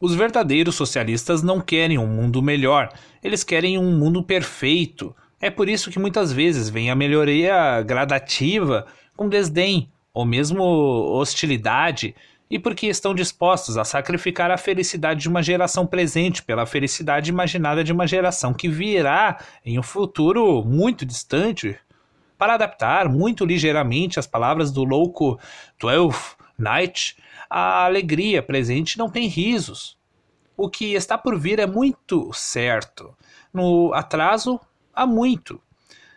Os verdadeiros socialistas não querem um mundo melhor, eles querem um mundo perfeito. É por isso que muitas vezes vem a melhoria gradativa com desdém ou mesmo hostilidade, e porque estão dispostos a sacrificar a felicidade de uma geração presente pela felicidade imaginada de uma geração que virá em um futuro muito distante. Para adaptar muito ligeiramente as palavras do louco Twelfth Night, a alegria presente não tem risos. O que está por vir é muito certo. No atraso, há muito.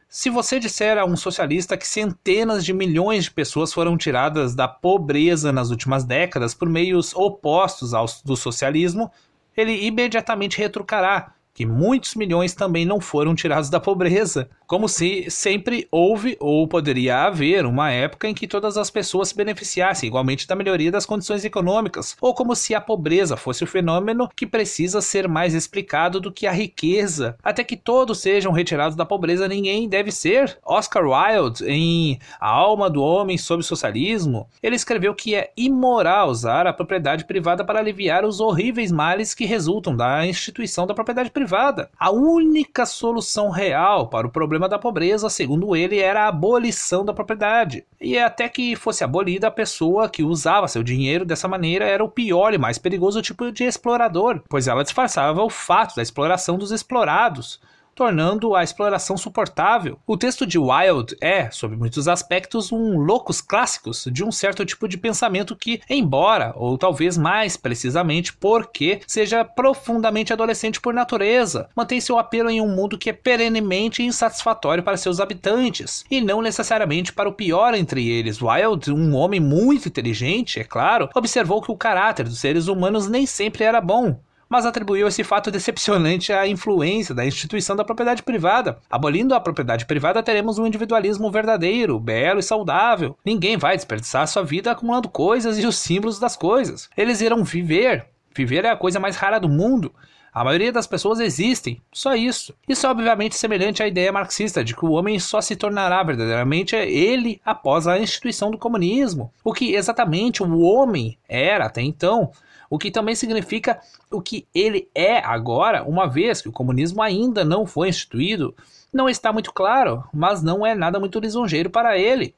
Se você disser a um socialista que centenas de milhões de pessoas foram tiradas da pobreza nas últimas décadas por meios opostos aos do socialismo, ele imediatamente retrucará que muitos milhões também não foram tirados da pobreza, como se sempre houve ou poderia haver uma época em que todas as pessoas se beneficiassem igualmente da melhoria das condições econômicas, ou como se a pobreza fosse o fenômeno que precisa ser mais explicado do que a riqueza. Até que todos sejam retirados da pobreza, ninguém deve ser. Oscar Wilde, em A Alma do Homem sob Socialismo, ele escreveu que é imoral usar a propriedade privada para aliviar os horríveis males que resultam da instituição da propriedade privada privada. A única solução real para o problema da pobreza, segundo ele, era a abolição da propriedade. E até que fosse abolida, a pessoa que usava seu dinheiro dessa maneira era o pior e mais perigoso tipo de explorador, pois ela disfarçava o fato da exploração dos explorados tornando a exploração suportável. O texto de Wilde é, sob muitos aspectos, um locus clássicos de um certo tipo de pensamento que, embora, ou talvez mais precisamente porque, seja profundamente adolescente por natureza, mantém seu apelo em um mundo que é perenemente insatisfatório para seus habitantes, e não necessariamente para o pior entre eles. Wilde, um homem muito inteligente, é claro, observou que o caráter dos seres humanos nem sempre era bom, mas atribuiu esse fato decepcionante à influência da instituição da propriedade privada. Abolindo a propriedade privada, teremos um individualismo verdadeiro, belo e saudável. Ninguém vai desperdiçar sua vida acumulando coisas e os símbolos das coisas. Eles irão viver. Viver é a coisa mais rara do mundo. A maioria das pessoas existem, só isso. Isso é obviamente semelhante à ideia marxista de que o homem só se tornará verdadeiramente ele após a instituição do comunismo. O que exatamente o homem era até então o que também significa o que ele é agora, uma vez que o comunismo ainda não foi instituído, não está muito claro, mas não é nada muito lisonjeiro para ele.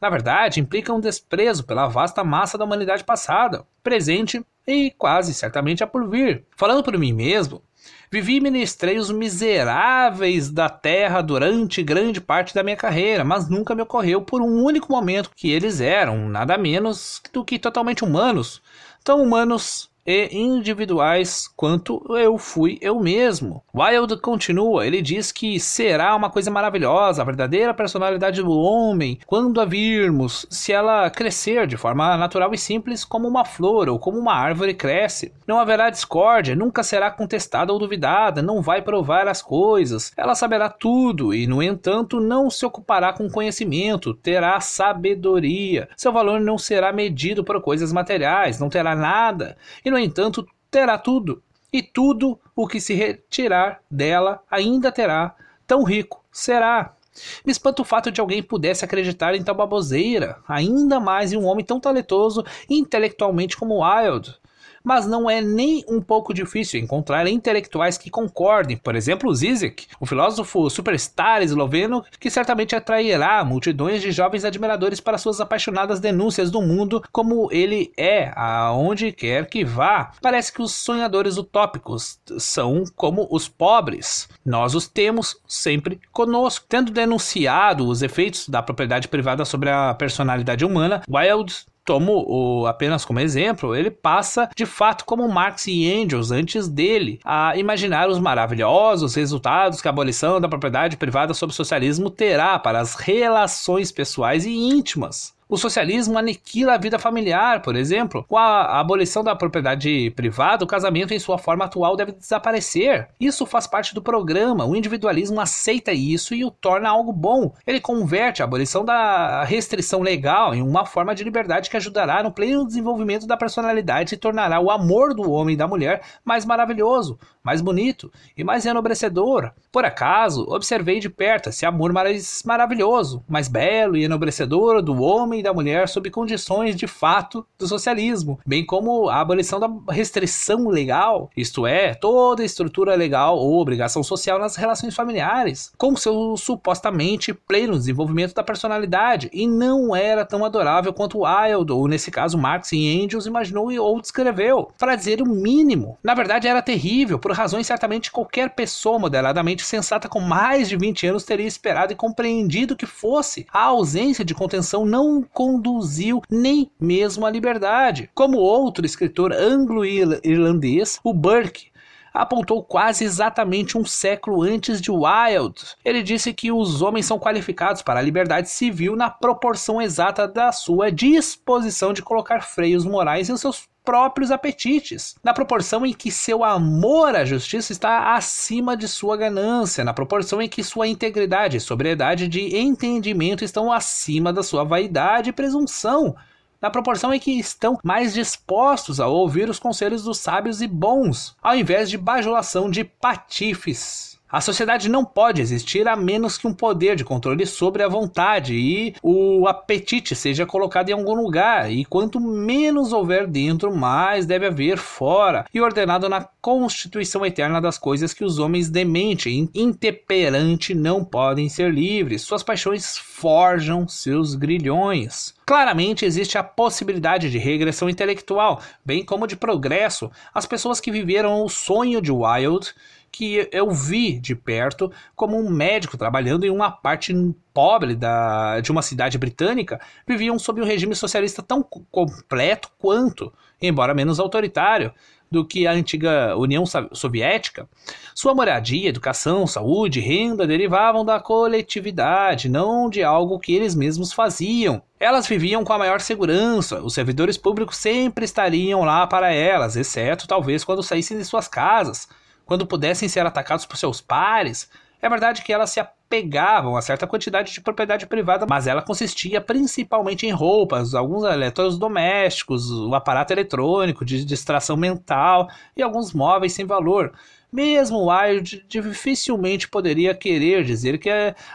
Na verdade, implica um desprezo pela vasta massa da humanidade passada, presente e quase certamente a por vir. Falando por mim mesmo, Vivi e ministrei os miseráveis da terra durante grande parte da minha carreira, mas nunca me ocorreu por um único momento que eles eram nada menos do que totalmente humanos, tão humanos e individuais quanto eu fui eu mesmo. Wilde continua, ele diz que será uma coisa maravilhosa, a verdadeira personalidade do homem, quando a virmos, se ela crescer de forma natural e simples como uma flor ou como uma árvore cresce. Não haverá discórdia, nunca será contestada ou duvidada, não vai provar as coisas, ela saberá tudo e, no entanto, não se ocupará com conhecimento, terá sabedoria. Seu valor não será medido por coisas materiais, não terá nada. E no entanto, terá tudo, e tudo o que se retirar dela ainda terá, tão rico será. Me espanta o fato de alguém pudesse acreditar em tal baboseira, ainda mais em um homem tão talentoso intelectualmente como Wilde mas não é nem um pouco difícil encontrar intelectuais que concordem. Por exemplo, Zizek, o filósofo superstar esloveno que certamente atrairá multidões de jovens admiradores para suas apaixonadas denúncias do mundo como ele é, aonde quer que vá. Parece que os sonhadores utópicos são como os pobres. Nós os temos sempre conosco. Tendo denunciado os efeitos da propriedade privada sobre a personalidade humana, Wilde tomo o, apenas como exemplo, ele passa de fato como Marx e Engels antes dele a imaginar os maravilhosos resultados que a abolição da propriedade privada sob o socialismo terá para as relações pessoais e íntimas. O socialismo aniquila a vida familiar, por exemplo. Com a abolição da propriedade privada, o casamento em sua forma atual deve desaparecer. Isso faz parte do programa. O individualismo aceita isso e o torna algo bom. Ele converte a abolição da restrição legal em uma forma de liberdade que ajudará no pleno desenvolvimento da personalidade e tornará o amor do homem e da mulher mais maravilhoso, mais bonito e mais enobrecedor. Por acaso, observei de perto esse amor mais maravilhoso, mais belo e enobrecedor do homem da mulher sob condições de fato do socialismo, bem como a abolição da restrição legal, isto é, toda estrutura legal ou obrigação social nas relações familiares, com seu supostamente pleno desenvolvimento da personalidade, e não era tão adorável quanto Wilde, ou nesse caso Marx e Engels imaginou ou descreveu, para dizer o mínimo. Na verdade era terrível, por razões certamente qualquer pessoa moderadamente sensata com mais de 20 anos teria esperado e compreendido que fosse. A ausência de contenção não conduziu nem mesmo à liberdade. Como outro escritor anglo-irlandês, o Burke, apontou quase exatamente um século antes de Wilde. Ele disse que os homens são qualificados para a liberdade civil na proporção exata da sua disposição de colocar freios morais em seus próprios apetites, na proporção em que seu amor à justiça está acima de sua ganância, na proporção em que sua integridade e sobriedade de entendimento estão acima da sua vaidade e presunção, na proporção em que estão mais dispostos a ouvir os conselhos dos sábios e bons, ao invés de bajulação de patifes. A sociedade não pode existir a menos que um poder de controle sobre a vontade e o apetite seja colocado em algum lugar, e quanto menos houver dentro, mais deve haver fora, e ordenado na constituição eterna das coisas que os homens demente e intemperante não podem ser livres. Suas paixões forjam seus grilhões. Claramente existe a possibilidade de regressão intelectual, bem como de progresso. As pessoas que viveram o sonho de Wilde que eu vi de perto como um médico trabalhando em uma parte pobre da, de uma cidade britânica viviam sob um regime socialista tão completo quanto, embora menos autoritário, do que a antiga União Soviética, sua moradia, educação, saúde, renda derivavam da coletividade, não de algo que eles mesmos faziam. Elas viviam com a maior segurança, os servidores públicos sempre estariam lá para elas, exceto talvez quando saíssem de suas casas quando pudessem ser atacados por seus pares, é verdade que elas se apegavam a certa quantidade de propriedade privada, mas ela consistia principalmente em roupas, alguns eletrodomésticos, o aparato eletrônico de distração mental e alguns móveis sem valor. Mesmo Wilde dificilmente poderia querer dizer que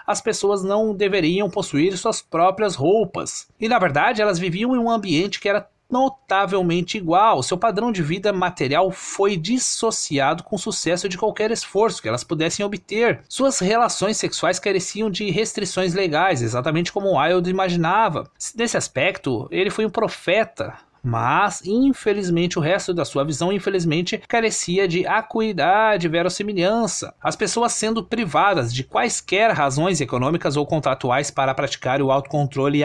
as pessoas não deveriam possuir suas próprias roupas. E na verdade, elas viviam em um ambiente que era notavelmente igual. Seu padrão de vida material foi dissociado com o sucesso de qualquer esforço que elas pudessem obter. Suas relações sexuais careciam de restrições legais, exatamente como Wilde imaginava. Nesse aspecto, ele foi um profeta mas, infelizmente, o resto da sua visão, infelizmente, carecia de acuidade verossimilhança. As pessoas sendo privadas de quaisquer razões econômicas ou contratuais para praticar o autocontrole e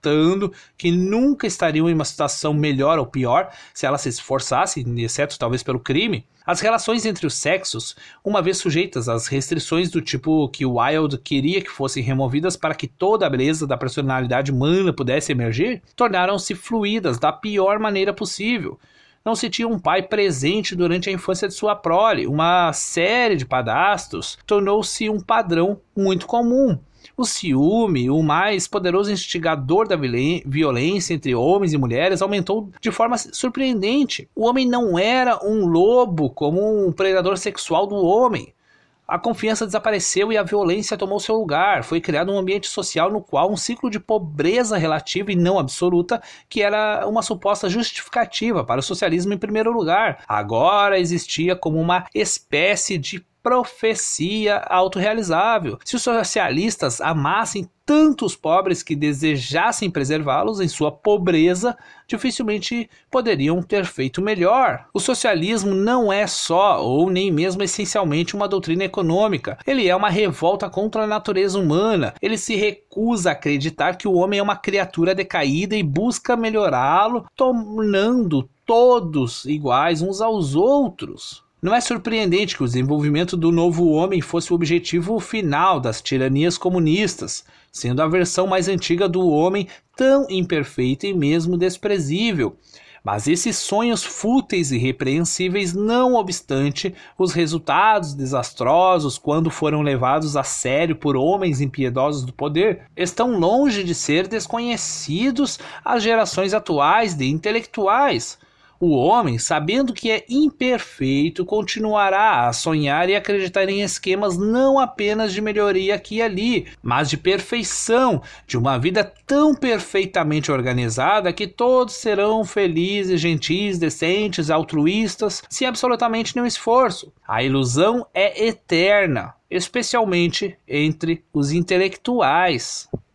acreditando que nunca estariam em uma situação melhor ou pior se elas se esforçassem, exceto talvez pelo crime, as relações entre os sexos, uma vez sujeitas às restrições do tipo que Wilde queria que fossem removidas para que toda a beleza da personalidade humana pudesse emergir, tornaram-se fluídas da pior maneira possível. Não se tinha um pai presente durante a infância de sua prole. Uma série de padastros tornou-se um padrão muito comum. O ciúme, o mais poderoso instigador da violência entre homens e mulheres, aumentou de forma surpreendente. O homem não era um lobo como um predador sexual do homem. A confiança desapareceu e a violência tomou seu lugar. Foi criado um ambiente social no qual um ciclo de pobreza relativa e não absoluta, que era uma suposta justificativa para o socialismo em primeiro lugar, agora existia como uma espécie de profecia autorrealizável. Se os socialistas amassem tantos pobres que desejassem preservá-los em sua pobreza, dificilmente poderiam ter feito melhor. O socialismo não é só, ou nem mesmo essencialmente, uma doutrina econômica. Ele é uma revolta contra a natureza humana. Ele se recusa a acreditar que o homem é uma criatura decaída e busca melhorá-lo, tornando todos iguais uns aos outros. Não é surpreendente que o desenvolvimento do novo homem fosse o objetivo final das tiranias comunistas, sendo a versão mais antiga do homem tão imperfeita e mesmo desprezível. Mas esses sonhos fúteis e repreensíveis, não obstante os resultados desastrosos quando foram levados a sério por homens impiedosos do poder, estão longe de ser desconhecidos às gerações atuais de intelectuais. O homem, sabendo que é imperfeito, continuará a sonhar e acreditar em esquemas não apenas de melhoria aqui e ali, mas de perfeição, de uma vida tão perfeitamente organizada que todos serão felizes, gentis, decentes, altruístas, sem absolutamente nenhum esforço. A ilusão é eterna, especialmente entre os intelectuais.